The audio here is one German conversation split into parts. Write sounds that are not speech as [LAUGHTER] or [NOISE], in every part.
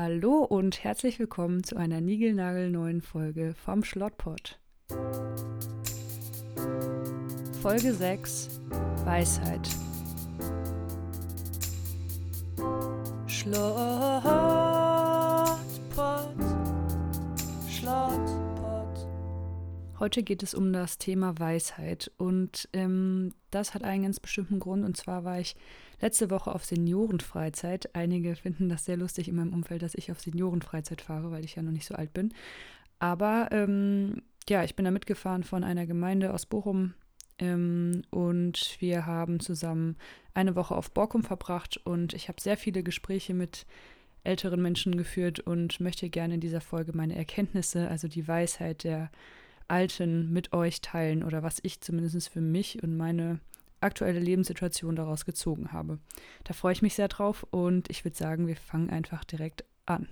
Hallo und herzlich willkommen zu einer niegelnagelneuen Folge vom Schlottpot. Folge 6 Weisheit. Schlottpot. Schlottpot. Heute geht es um das Thema Weisheit und ähm, das hat einen ganz bestimmten Grund und zwar war ich letzte Woche auf Seniorenfreizeit. Einige finden das sehr lustig in meinem Umfeld, dass ich auf Seniorenfreizeit fahre, weil ich ja noch nicht so alt bin. Aber ähm, ja, ich bin da mitgefahren von einer Gemeinde aus Bochum ähm, und wir haben zusammen eine Woche auf Borkum verbracht und ich habe sehr viele Gespräche mit älteren Menschen geführt und möchte gerne in dieser Folge meine Erkenntnisse, also die Weisheit der Alten mit euch teilen oder was ich zumindest für mich und meine aktuelle Lebenssituation daraus gezogen habe. Da freue ich mich sehr drauf und ich würde sagen, wir fangen einfach direkt an.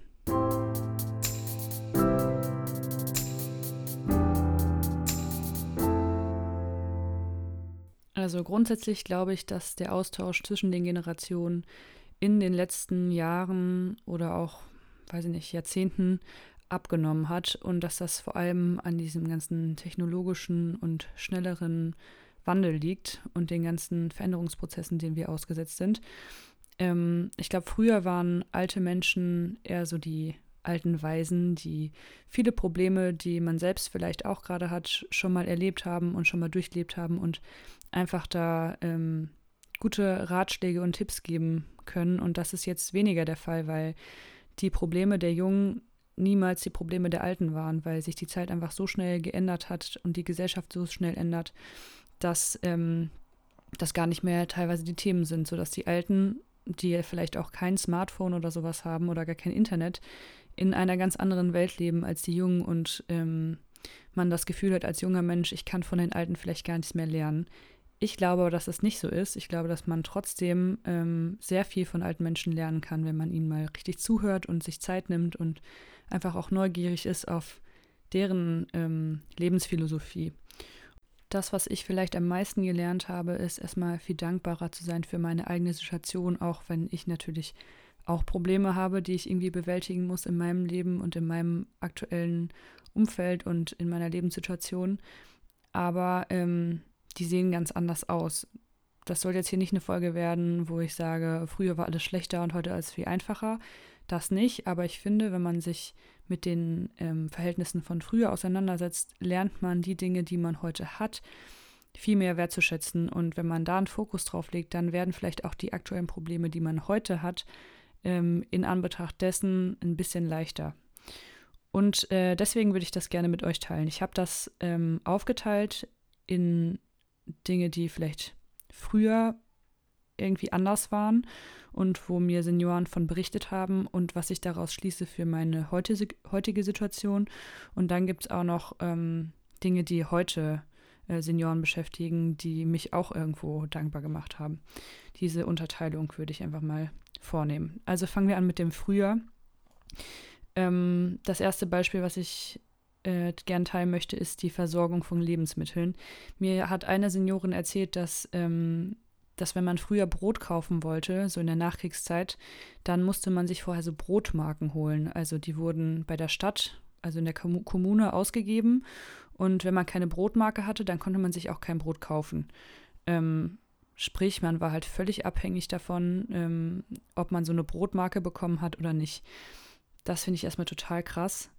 Also grundsätzlich glaube ich, dass der Austausch zwischen den Generationen in den letzten Jahren oder auch, weiß ich nicht, Jahrzehnten abgenommen hat und dass das vor allem an diesem ganzen technologischen und schnelleren Wandel liegt und den ganzen Veränderungsprozessen, denen wir ausgesetzt sind. Ähm, ich glaube, früher waren alte Menschen eher so die alten Weisen, die viele Probleme, die man selbst vielleicht auch gerade hat, schon mal erlebt haben und schon mal durchlebt haben und einfach da ähm, gute Ratschläge und Tipps geben können. Und das ist jetzt weniger der Fall, weil die Probleme der Jungen niemals die Probleme der Alten waren, weil sich die Zeit einfach so schnell geändert hat und die Gesellschaft so schnell ändert, dass ähm, das gar nicht mehr teilweise die Themen sind, sodass die Alten, die vielleicht auch kein Smartphone oder sowas haben oder gar kein Internet, in einer ganz anderen Welt leben als die Jungen und ähm, man das Gefühl hat als junger Mensch, ich kann von den Alten vielleicht gar nichts mehr lernen. Ich glaube aber, dass das nicht so ist. Ich glaube, dass man trotzdem ähm, sehr viel von alten Menschen lernen kann, wenn man ihnen mal richtig zuhört und sich Zeit nimmt und einfach auch neugierig ist auf deren ähm, Lebensphilosophie das, was ich vielleicht am meisten gelernt habe, ist erstmal viel dankbarer zu sein für meine eigene Situation, auch wenn ich natürlich auch Probleme habe, die ich irgendwie bewältigen muss in meinem Leben und in meinem aktuellen Umfeld und in meiner Lebenssituation. Aber ähm, die sehen ganz anders aus. Das soll jetzt hier nicht eine Folge werden, wo ich sage, früher war alles schlechter und heute alles viel einfacher. Das nicht, aber ich finde, wenn man sich mit den ähm, Verhältnissen von früher auseinandersetzt, lernt man die Dinge, die man heute hat, viel mehr wertzuschätzen. Und wenn man da einen Fokus drauf legt, dann werden vielleicht auch die aktuellen Probleme, die man heute hat, ähm, in Anbetracht dessen ein bisschen leichter. Und äh, deswegen würde ich das gerne mit euch teilen. Ich habe das ähm, aufgeteilt in Dinge, die vielleicht früher irgendwie anders waren und wo mir Senioren von berichtet haben und was ich daraus schließe für meine heutige Situation. Und dann gibt es auch noch ähm, Dinge, die heute äh, Senioren beschäftigen, die mich auch irgendwo dankbar gemacht haben. Diese Unterteilung würde ich einfach mal vornehmen. Also fangen wir an mit dem Frühjahr. Ähm, das erste Beispiel, was ich äh, gern teilen möchte, ist die Versorgung von Lebensmitteln. Mir hat eine Seniorin erzählt, dass ähm, dass wenn man früher Brot kaufen wollte, so in der Nachkriegszeit, dann musste man sich vorher so Brotmarken holen. Also die wurden bei der Stadt, also in der Kommune ausgegeben. Und wenn man keine Brotmarke hatte, dann konnte man sich auch kein Brot kaufen. Ähm, sprich, man war halt völlig abhängig davon, ähm, ob man so eine Brotmarke bekommen hat oder nicht. Das finde ich erstmal total krass.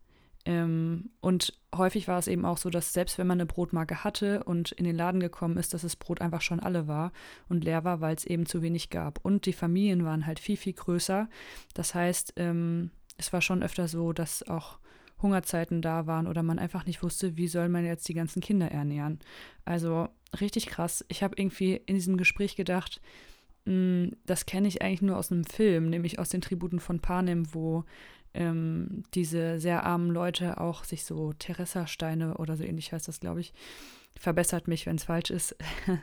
Ähm, und häufig war es eben auch so, dass selbst wenn man eine Brotmarke hatte und in den Laden gekommen ist, dass das Brot einfach schon alle war und leer war, weil es eben zu wenig gab. Und die Familien waren halt viel, viel größer. Das heißt, ähm, es war schon öfter so, dass auch Hungerzeiten da waren oder man einfach nicht wusste, wie soll man jetzt die ganzen Kinder ernähren. Also richtig krass. Ich habe irgendwie in diesem Gespräch gedacht, hm, das kenne ich eigentlich nur aus einem Film, nämlich aus den Tributen von Panem, wo ähm, diese sehr armen Leute auch sich so Terrassa-Steine oder so ähnlich heißt das, glaube ich, verbessert mich, wenn es falsch ist, [LAUGHS]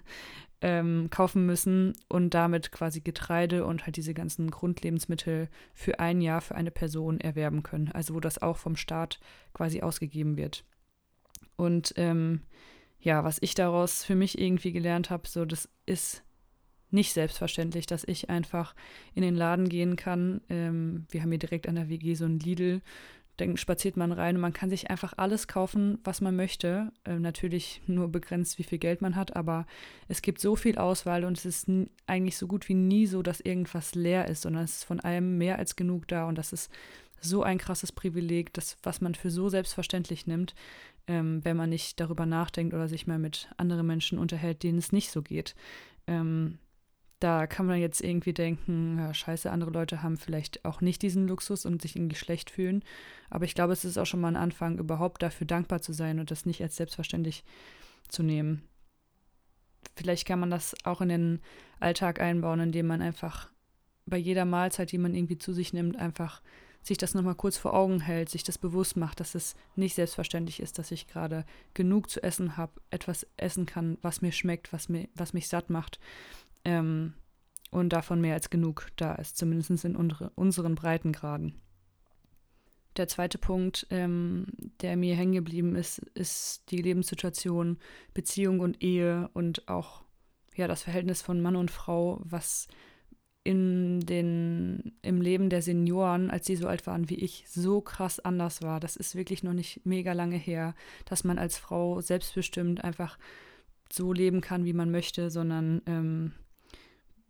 ähm, kaufen müssen und damit quasi Getreide und halt diese ganzen Grundlebensmittel für ein Jahr für eine Person erwerben können. Also wo das auch vom Staat quasi ausgegeben wird. Und ähm, ja, was ich daraus für mich irgendwie gelernt habe, so das ist nicht selbstverständlich, dass ich einfach in den Laden gehen kann. Ähm, wir haben hier direkt an der WG so ein Lidl. Dann spaziert man rein und man kann sich einfach alles kaufen, was man möchte. Ähm, natürlich nur begrenzt, wie viel Geld man hat, aber es gibt so viel Auswahl und es ist eigentlich so gut wie nie so, dass irgendwas leer ist, sondern es ist von allem mehr als genug da und das ist so ein krasses Privileg, das, was man für so selbstverständlich nimmt, ähm, wenn man nicht darüber nachdenkt oder sich mal mit anderen Menschen unterhält, denen es nicht so geht. Ähm, da kann man jetzt irgendwie denken, ja, scheiße, andere Leute haben vielleicht auch nicht diesen Luxus und sich irgendwie schlecht fühlen. Aber ich glaube, es ist auch schon mal ein Anfang, überhaupt dafür dankbar zu sein und das nicht als selbstverständlich zu nehmen. Vielleicht kann man das auch in den Alltag einbauen, indem man einfach bei jeder Mahlzeit, die man irgendwie zu sich nimmt, einfach sich das nochmal kurz vor Augen hält, sich das bewusst macht, dass es nicht selbstverständlich ist, dass ich gerade genug zu essen habe, etwas essen kann, was mir schmeckt, was, mir, was mich satt macht ähm, und davon mehr als genug da ist, zumindest in unsere, unseren Breitengraden. Der zweite Punkt, ähm, der mir hängen geblieben ist, ist die Lebenssituation, Beziehung und Ehe und auch ja, das Verhältnis von Mann und Frau, was in den, im Leben der Senioren, als sie so alt waren wie ich, so krass anders war. Das ist wirklich noch nicht mega lange her, dass man als Frau selbstbestimmt einfach so leben kann, wie man möchte, sondern ähm,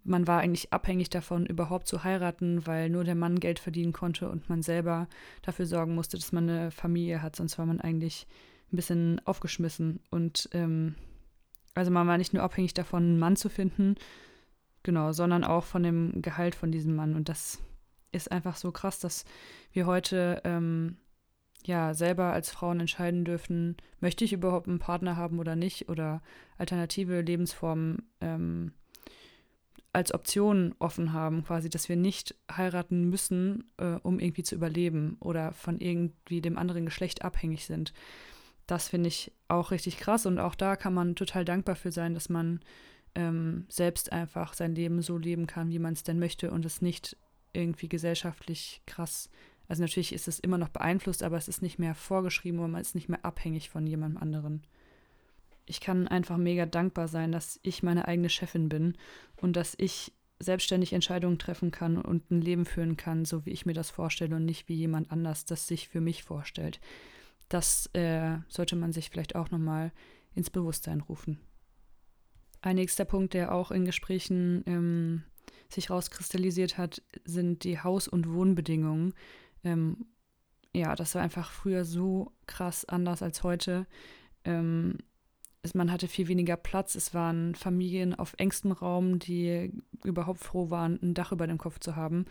man war eigentlich abhängig davon, überhaupt zu heiraten, weil nur der Mann Geld verdienen konnte und man selber dafür sorgen musste, dass man eine Familie hat. Sonst war man eigentlich ein bisschen aufgeschmissen. Und ähm, also man war nicht nur abhängig davon, einen Mann zu finden, genau, sondern auch von dem Gehalt von diesem Mann. Und das ist einfach so krass, dass wir heute ähm, ja selber als Frauen entscheiden dürfen, möchte ich überhaupt einen Partner haben oder nicht oder alternative Lebensformen ähm, als Option offen haben, quasi, dass wir nicht heiraten müssen, äh, um irgendwie zu überleben oder von irgendwie dem anderen Geschlecht abhängig sind. Das finde ich auch richtig krass und auch da kann man total dankbar für sein, dass man ähm, selbst einfach sein Leben so leben kann, wie man es denn möchte und es nicht irgendwie gesellschaftlich krass. Also natürlich ist es immer noch beeinflusst, aber es ist nicht mehr vorgeschrieben und man ist nicht mehr abhängig von jemandem anderen ich kann einfach mega dankbar sein, dass ich meine eigene Chefin bin und dass ich selbstständig Entscheidungen treffen kann und ein Leben führen kann, so wie ich mir das vorstelle und nicht wie jemand anders das sich für mich vorstellt. Das äh, sollte man sich vielleicht auch nochmal ins Bewusstsein rufen. Ein nächster Punkt, der auch in Gesprächen ähm, sich rauskristallisiert hat, sind die Haus- und Wohnbedingungen. Ähm, ja, das war einfach früher so krass anders als heute. Ähm, man hatte viel weniger Platz. Es waren Familien auf engstem Raum, die überhaupt froh waren, ein Dach über dem Kopf zu haben.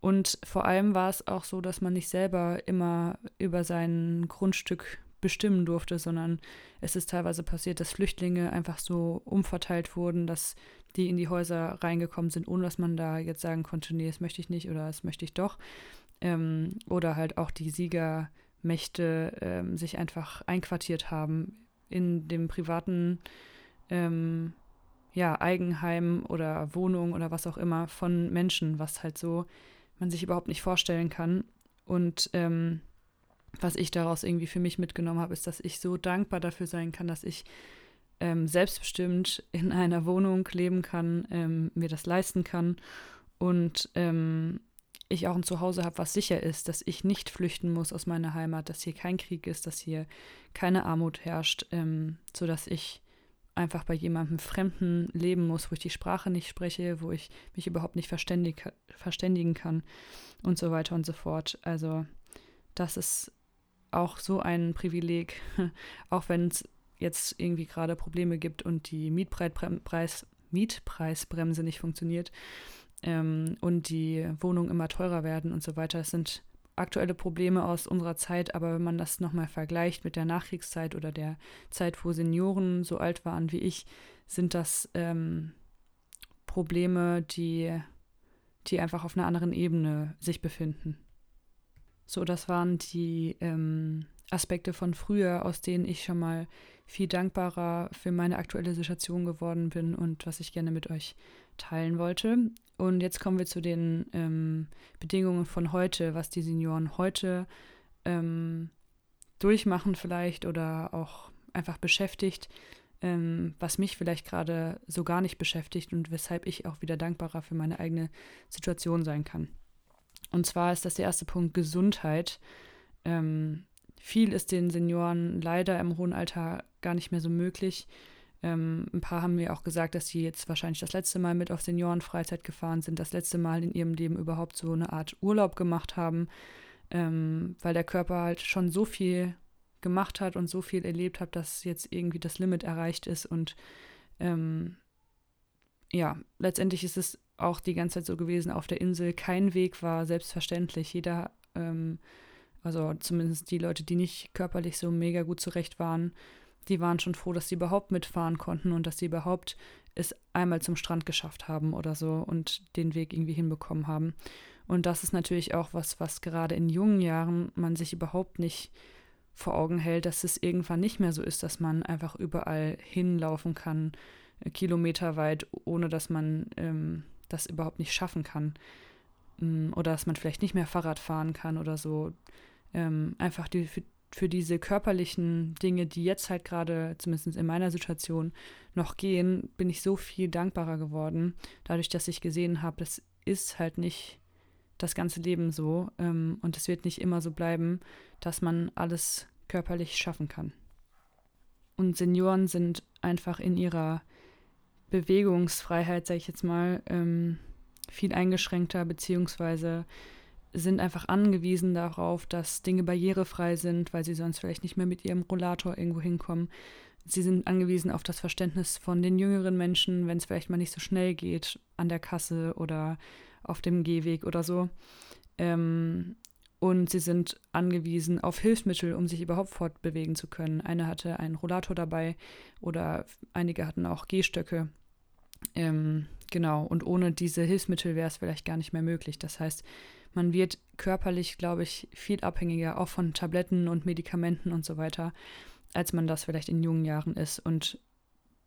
Und vor allem war es auch so, dass man nicht selber immer über sein Grundstück bestimmen durfte, sondern es ist teilweise passiert, dass Flüchtlinge einfach so umverteilt wurden, dass die in die Häuser reingekommen sind, ohne dass man da jetzt sagen konnte, nee, das möchte ich nicht oder das möchte ich doch. Ähm, oder halt auch die Siegermächte ähm, sich einfach einquartiert haben in dem privaten ähm, ja, Eigenheim oder Wohnung oder was auch immer von Menschen, was halt so man sich überhaupt nicht vorstellen kann. Und ähm, was ich daraus irgendwie für mich mitgenommen habe, ist, dass ich so dankbar dafür sein kann, dass ich ähm, selbstbestimmt in einer Wohnung leben kann, ähm, mir das leisten kann und ähm, ich auch ein Zuhause habe, was sicher ist, dass ich nicht flüchten muss aus meiner Heimat, dass hier kein Krieg ist, dass hier keine Armut herrscht, ähm, sodass ich einfach bei jemandem Fremden leben muss, wo ich die Sprache nicht spreche, wo ich mich überhaupt nicht verständig, verständigen kann und so weiter und so fort. Also das ist auch so ein Privileg, [LAUGHS] auch wenn es jetzt irgendwie gerade Probleme gibt und die Mietpreis, Mietpreisbremse nicht funktioniert ähm, und die Wohnungen immer teurer werden und so weiter. Das sind aktuelle Probleme aus unserer Zeit, aber wenn man das nochmal vergleicht mit der Nachkriegszeit oder der Zeit, wo Senioren so alt waren wie ich, sind das ähm, Probleme, die, die einfach auf einer anderen Ebene sich befinden. So, das waren die ähm, Aspekte von früher, aus denen ich schon mal viel dankbarer für meine aktuelle Situation geworden bin und was ich gerne mit euch teilen wollte. Und jetzt kommen wir zu den ähm, Bedingungen von heute, was die Senioren heute ähm, durchmachen vielleicht oder auch einfach beschäftigt. ähm, was mich vielleicht gerade so gar nicht beschäftigt und weshalb ich auch wieder dankbarer für meine eigene Situation sein kann. Und zwar ist das der erste Punkt Gesundheit. Ähm, viel ist den Senioren leider im hohen Alter gar nicht mehr so möglich. Ähm, ein paar haben mir auch gesagt, dass sie jetzt wahrscheinlich das letzte Mal mit auf Seniorenfreizeit gefahren sind, das letzte Mal in ihrem Leben überhaupt so eine Art Urlaub gemacht haben, ähm, weil der Körper halt schon so viel gemacht hat und so viel erlebt hat, dass jetzt irgendwie das Limit erreicht ist. Und ähm, ja, letztendlich ist es auch die ganze Zeit so gewesen auf der Insel. Kein Weg war selbstverständlich. Jeder, ähm, also zumindest die Leute, die nicht körperlich so mega gut zurecht waren, die waren schon froh, dass sie überhaupt mitfahren konnten und dass sie überhaupt es einmal zum Strand geschafft haben oder so und den Weg irgendwie hinbekommen haben. Und das ist natürlich auch was, was gerade in jungen Jahren man sich überhaupt nicht vor Augen hält, dass es irgendwann nicht mehr so ist, dass man einfach überall hinlaufen kann, äh, kilometerweit, ohne dass man ähm, das überhaupt nicht schaffen kann. Ähm, oder dass man vielleicht nicht mehr Fahrrad fahren kann oder so. Ähm, einfach die, für, diese körperlichen Dinge, die jetzt halt gerade, zumindest in meiner Situation, noch gehen, bin ich so viel dankbarer geworden, dadurch, dass ich gesehen habe, das ist halt nicht das ganze Leben so ähm, und es wird nicht immer so bleiben, dass man alles körperlich schaffen kann. Und Senioren sind einfach in ihrer Bewegungsfreiheit, sage ich jetzt mal, ähm, viel eingeschränkter, beziehungsweise sind einfach angewiesen darauf, dass Dinge barrierefrei sind, weil sie sonst vielleicht nicht mehr mit ihrem Rollator irgendwo hinkommen. Sie sind angewiesen auf das Verständnis von den jüngeren Menschen, wenn es vielleicht mal nicht so schnell geht an der Kasse oder auf dem Gehweg oder so. Ähm, und sie sind angewiesen auf Hilfsmittel, um sich überhaupt fortbewegen zu können. Eine hatte einen Rollator dabei oder einige hatten auch Gehstöcke. Ähm, genau, und ohne diese Hilfsmittel wäre es vielleicht gar nicht mehr möglich. Das heißt, man wird körperlich, glaube ich, viel abhängiger, auch von Tabletten und Medikamenten und so weiter, als man das vielleicht in jungen Jahren ist. Und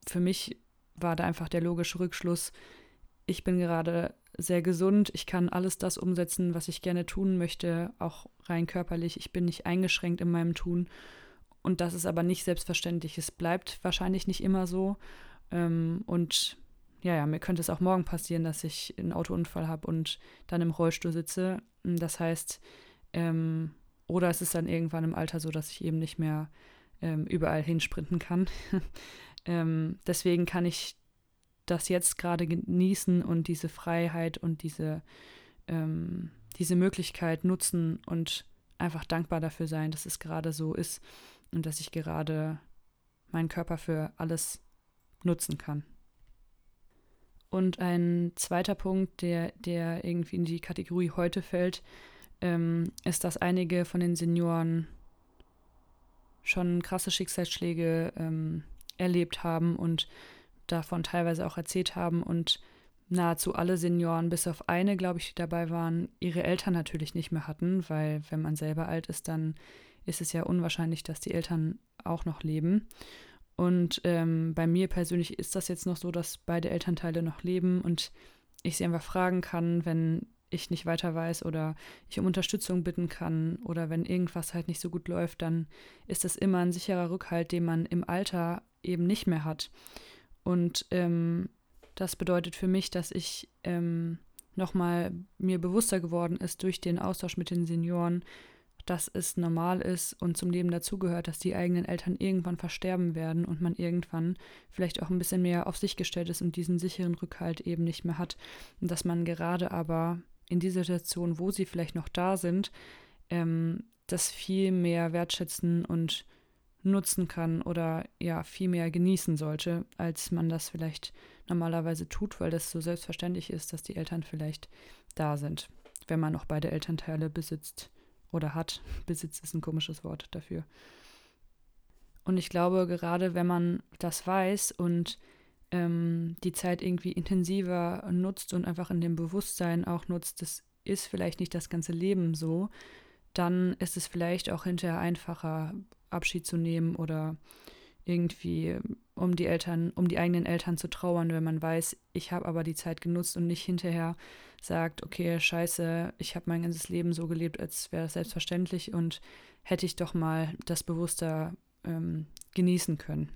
für mich war da einfach der logische Rückschluss, ich bin gerade sehr gesund. Ich kann alles das umsetzen, was ich gerne tun möchte, auch rein körperlich. Ich bin nicht eingeschränkt in meinem Tun. Und das ist aber nicht selbstverständlich. Es bleibt wahrscheinlich nicht immer so. Ähm, und ja, ja, mir könnte es auch morgen passieren, dass ich einen Autounfall habe und dann im Rollstuhl sitze. Das heißt, ähm, oder es ist dann irgendwann im Alter so, dass ich eben nicht mehr ähm, überall hinsprinten kann. [LAUGHS] ähm, deswegen kann ich das jetzt gerade genießen und diese Freiheit und diese, ähm, diese Möglichkeit nutzen und einfach dankbar dafür sein, dass es gerade so ist und dass ich gerade meinen Körper für alles nutzen kann. Und ein zweiter Punkt, der, der irgendwie in die Kategorie heute fällt, ähm, ist, dass einige von den Senioren schon krasse Schicksalsschläge ähm, erlebt haben und davon teilweise auch erzählt haben und nahezu alle Senioren, bis auf eine, glaube ich, die dabei waren, ihre Eltern natürlich nicht mehr hatten, weil wenn man selber alt ist, dann ist es ja unwahrscheinlich, dass die Eltern auch noch leben. Und ähm, bei mir persönlich ist das jetzt noch so, dass beide Elternteile noch leben und ich sie einfach fragen kann, wenn ich nicht weiter weiß oder ich um Unterstützung bitten kann oder wenn irgendwas halt nicht so gut läuft, dann ist das immer ein sicherer Rückhalt, den man im Alter eben nicht mehr hat. Und ähm, das bedeutet für mich, dass ich ähm, nochmal mir bewusster geworden ist durch den Austausch mit den Senioren, dass es normal ist und zum Leben dazugehört, dass die eigenen Eltern irgendwann versterben werden und man irgendwann vielleicht auch ein bisschen mehr auf sich gestellt ist und diesen sicheren Rückhalt eben nicht mehr hat. Und dass man gerade aber in dieser Situation, wo sie vielleicht noch da sind, ähm, das viel mehr wertschätzen und nutzen kann oder ja viel mehr genießen sollte, als man das vielleicht normalerweise tut, weil das so selbstverständlich ist, dass die Eltern vielleicht da sind, wenn man noch beide Elternteile besitzt oder hat. Besitz ist ein komisches Wort dafür. Und ich glaube, gerade wenn man das weiß und ähm, die Zeit irgendwie intensiver nutzt und einfach in dem Bewusstsein auch nutzt, das ist vielleicht nicht das ganze Leben so, dann ist es vielleicht auch hinterher einfacher, Abschied zu nehmen oder irgendwie um die Eltern, um die eigenen Eltern zu trauern, wenn man weiß, ich habe aber die Zeit genutzt und nicht hinterher sagt, okay, scheiße, ich habe mein ganzes Leben so gelebt, als wäre das selbstverständlich und hätte ich doch mal das bewusster ähm, genießen können.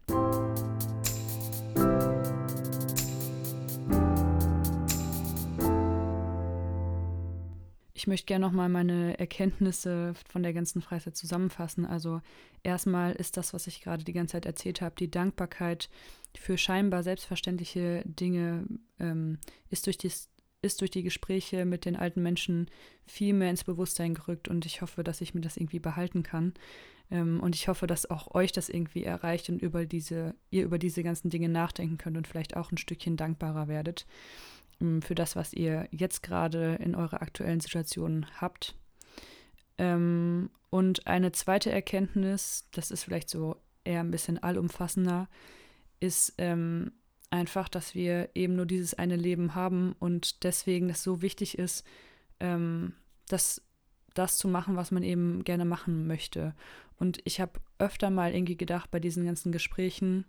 Ich möchte gerne nochmal meine Erkenntnisse von der ganzen Freizeit zusammenfassen. Also erstmal ist das, was ich gerade die ganze Zeit erzählt habe, die Dankbarkeit für scheinbar selbstverständliche Dinge ähm, ist, durch die, ist durch die Gespräche mit den alten Menschen viel mehr ins Bewusstsein gerückt und ich hoffe, dass ich mir das irgendwie behalten kann. Ähm, und ich hoffe, dass auch euch das irgendwie erreicht und über diese, ihr über diese ganzen Dinge nachdenken könnt und vielleicht auch ein Stückchen dankbarer werdet für das, was ihr jetzt gerade in eurer aktuellen Situation habt. Ähm, und eine zweite Erkenntnis, das ist vielleicht so eher ein bisschen allumfassender, ist ähm, einfach, dass wir eben nur dieses eine Leben haben und deswegen es so wichtig ist, ähm, dass das zu machen, was man eben gerne machen möchte. Und ich habe öfter mal irgendwie gedacht bei diesen ganzen Gesprächen,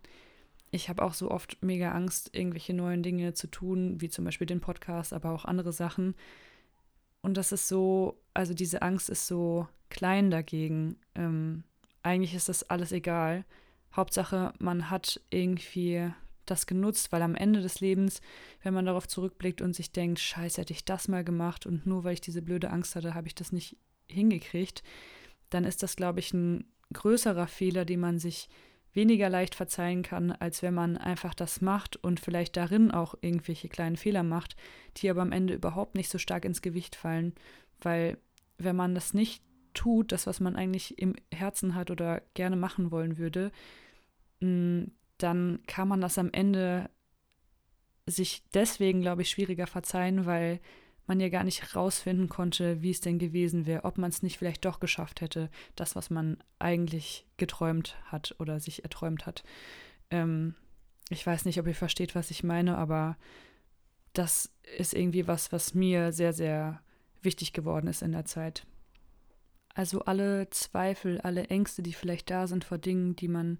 ich habe auch so oft mega Angst, irgendwelche neuen Dinge zu tun, wie zum Beispiel den Podcast, aber auch andere Sachen. Und das ist so, also diese Angst ist so klein dagegen. Ähm, eigentlich ist das alles egal. Hauptsache, man hat irgendwie das genutzt, weil am Ende des Lebens, wenn man darauf zurückblickt und sich denkt, scheiße, hätte ich das mal gemacht und nur weil ich diese blöde Angst hatte, habe ich das nicht hingekriegt, dann ist das, glaube ich, ein größerer Fehler, den man sich weniger leicht verzeihen kann, als wenn man einfach das macht und vielleicht darin auch irgendwelche kleinen Fehler macht, die aber am Ende überhaupt nicht so stark ins Gewicht fallen, weil wenn man das nicht tut, das, was man eigentlich im Herzen hat oder gerne machen wollen würde, mm, dann kann man das am Ende sich deswegen, glaube ich, schwieriger verzeihen, weil man ja gar nicht herausfinden konnte, wie es denn gewesen wäre, ob man es nicht vielleicht doch geschafft hätte, das, was man eigentlich geträumt hat oder sich erträumt hat. Ähm, ich weiß nicht, ob ihr versteht, was ich meine, aber das ist irgendwie was, was mir sehr, sehr wichtig geworden ist in der Zeit. Also alle Zweifel, alle Ängste, die vielleicht da sind vor Dingen, die man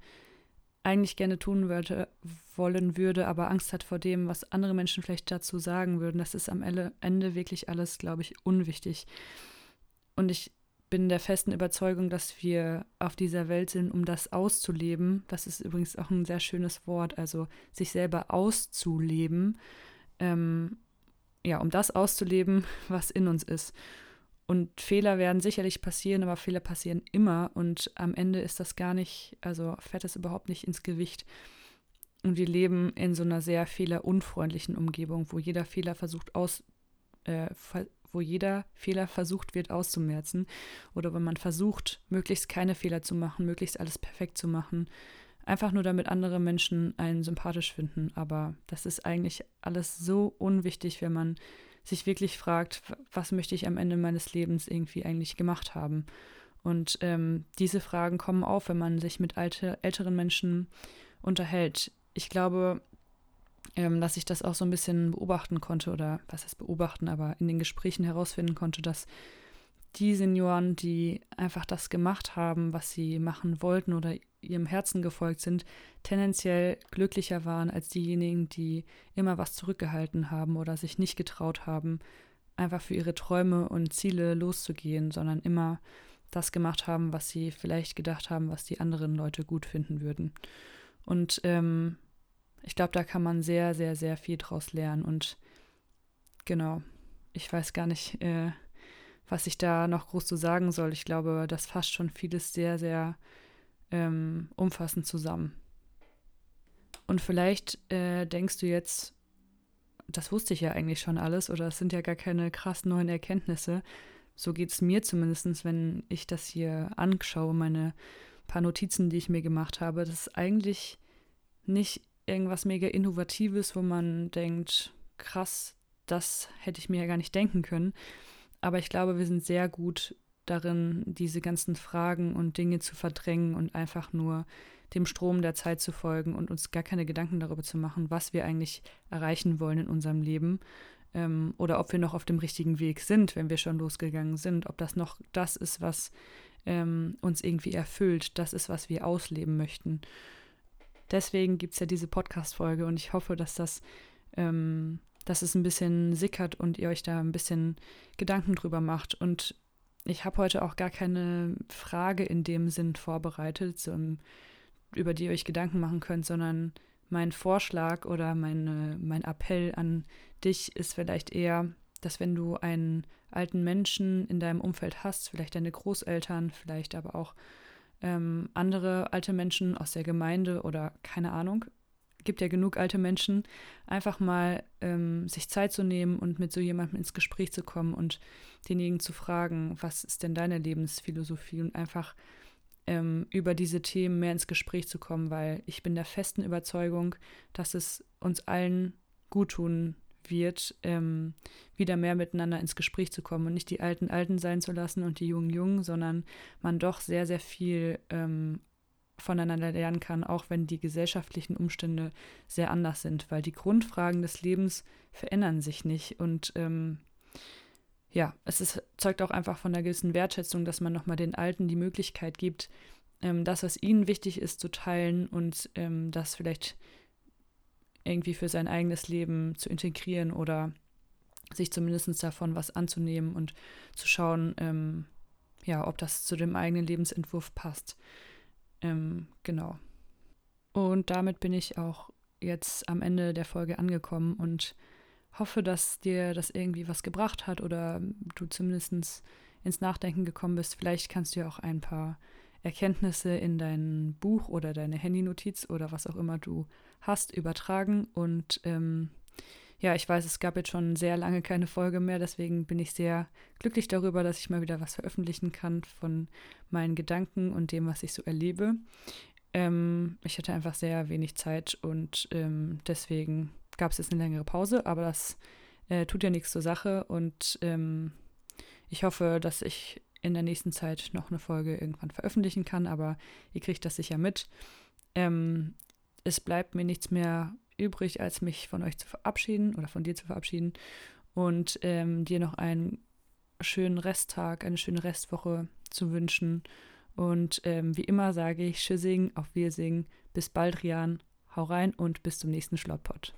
eigentlich gerne tun würde, wollen würde, aber Angst hat vor dem, was andere Menschen vielleicht dazu sagen würden. Das ist am Ende wirklich alles, glaube ich, unwichtig. Und ich bin der festen Überzeugung, dass wir auf dieser Welt sind, um das auszuleben. Das ist übrigens auch ein sehr schönes Wort, also sich selber auszuleben. Ähm, ja, um das auszuleben, [LAUGHS] was in uns ist. Und Fehler werden sicherlich passieren, aber Fehler passieren immer. Und am Ende ist das gar nicht, also fährt es überhaupt nicht ins Gewicht. Und wir leben in so einer sehr fehlerunfreundlichen Umgebung, wo jeder Fehler versucht aus, äh, wo jeder Fehler versucht wird auszumerzen. Oder wenn man versucht, möglichst keine Fehler zu machen, möglichst alles perfekt zu machen. Einfach nur damit andere Menschen einen sympathisch finden. Aber das ist eigentlich alles so unwichtig, wenn man sich wirklich fragt, was möchte ich am Ende meines Lebens irgendwie eigentlich gemacht haben. Und ähm, diese Fragen kommen auf, wenn man sich mit alte, älteren Menschen unterhält. Ich glaube, ähm, dass ich das auch so ein bisschen beobachten konnte oder was heißt beobachten, aber in den Gesprächen herausfinden konnte, dass die Senioren, die einfach das gemacht haben, was sie machen wollten oder ihrem Herzen gefolgt sind, tendenziell glücklicher waren als diejenigen, die immer was zurückgehalten haben oder sich nicht getraut haben, einfach für ihre Träume und Ziele loszugehen, sondern immer das gemacht haben, was sie vielleicht gedacht haben, was die anderen Leute gut finden würden. Und ähm, ich glaube, da kann man sehr, sehr, sehr viel draus lernen. Und genau, ich weiß gar nicht, äh, was ich da noch groß zu sagen soll. Ich glaube, das fasst schon vieles sehr, sehr ähm, umfassend zusammen. Und vielleicht äh, denkst du jetzt, das wusste ich ja eigentlich schon alles oder es sind ja gar keine krass neuen Erkenntnisse. So geht es mir zumindest, wenn ich das hier anschaue, meine paar Notizen, die ich mir gemacht habe. Das ist eigentlich nicht irgendwas mega Innovatives, wo man denkt, krass, das hätte ich mir ja gar nicht denken können. Aber ich glaube, wir sind sehr gut darin, diese ganzen Fragen und Dinge zu verdrängen und einfach nur dem Strom der Zeit zu folgen und uns gar keine Gedanken darüber zu machen, was wir eigentlich erreichen wollen in unserem Leben ähm, oder ob wir noch auf dem richtigen Weg sind, wenn wir schon losgegangen sind, ob das noch das ist, was ähm, uns irgendwie erfüllt, das ist, was wir ausleben möchten. Deswegen gibt es ja diese Podcast-Folge und ich hoffe, dass das ähm, dass es ein bisschen sickert und ihr euch da ein bisschen Gedanken drüber macht. Und ich habe heute auch gar keine Frage in dem Sinn vorbereitet, so, über die ihr euch Gedanken machen könnt, sondern mein Vorschlag oder meine, mein Appell an dich ist vielleicht eher, dass wenn du einen alten Menschen in deinem Umfeld hast, vielleicht deine Großeltern, vielleicht aber auch ähm, andere alte Menschen aus der Gemeinde oder keine Ahnung, gibt ja genug alte Menschen, einfach mal ähm, sich Zeit zu nehmen und mit so jemandem ins Gespräch zu kommen und denjenigen zu fragen, was ist denn deine Lebensphilosophie? Und einfach ähm, über diese Themen mehr ins Gespräch zu kommen, weil ich bin der festen Überzeugung, dass es uns allen gut tun wird, ähm, wieder mehr miteinander ins Gespräch zu kommen und nicht die Alten Alten sein zu lassen und die Jungen Jungen, sondern man doch sehr, sehr viel ähm, voneinander lernen kann, auch wenn die gesellschaftlichen Umstände sehr anders sind, weil die Grundfragen des Lebens verändern sich nicht und ähm, ja, es ist, zeugt auch einfach von einer gewissen Wertschätzung, dass man nochmal den Alten die Möglichkeit gibt, ähm, das, was ihnen wichtig ist, zu teilen und ähm, das vielleicht irgendwie für sein eigenes Leben zu integrieren oder sich zumindest davon was anzunehmen und zu schauen, ähm, ja, ob das zu dem eigenen Lebensentwurf passt. Ähm, genau. Und damit bin ich auch jetzt am Ende der Folge angekommen und hoffe, dass dir das irgendwie was gebracht hat oder du zumindest ins Nachdenken gekommen bist. Vielleicht kannst du ja auch ein paar Erkenntnisse in dein Buch oder deine Handynotiz oder was auch immer du hast übertragen. Und ähm, ja, ich weiß, es gab jetzt schon sehr lange keine Folge mehr, deswegen bin ich sehr glücklich darüber, dass ich mal wieder was veröffentlichen kann von meinen Gedanken und dem, was ich so erlebe. Ähm, ich hatte einfach sehr wenig Zeit und ähm, deswegen gab es jetzt eine längere Pause, aber das äh, tut ja nichts zur Sache und ähm, ich hoffe, dass ich in der nächsten Zeit noch eine Folge irgendwann veröffentlichen kann, aber ihr kriegt das sicher mit. Ähm, es bleibt mir nichts mehr übrig, als mich von euch zu verabschieden oder von dir zu verabschieden und ähm, dir noch einen schönen Resttag, eine schöne Restwoche zu wünschen. Und ähm, wie immer sage ich Tschüssing, auf Wirsing, bis bald, Rian, hau rein und bis zum nächsten Schlottpot.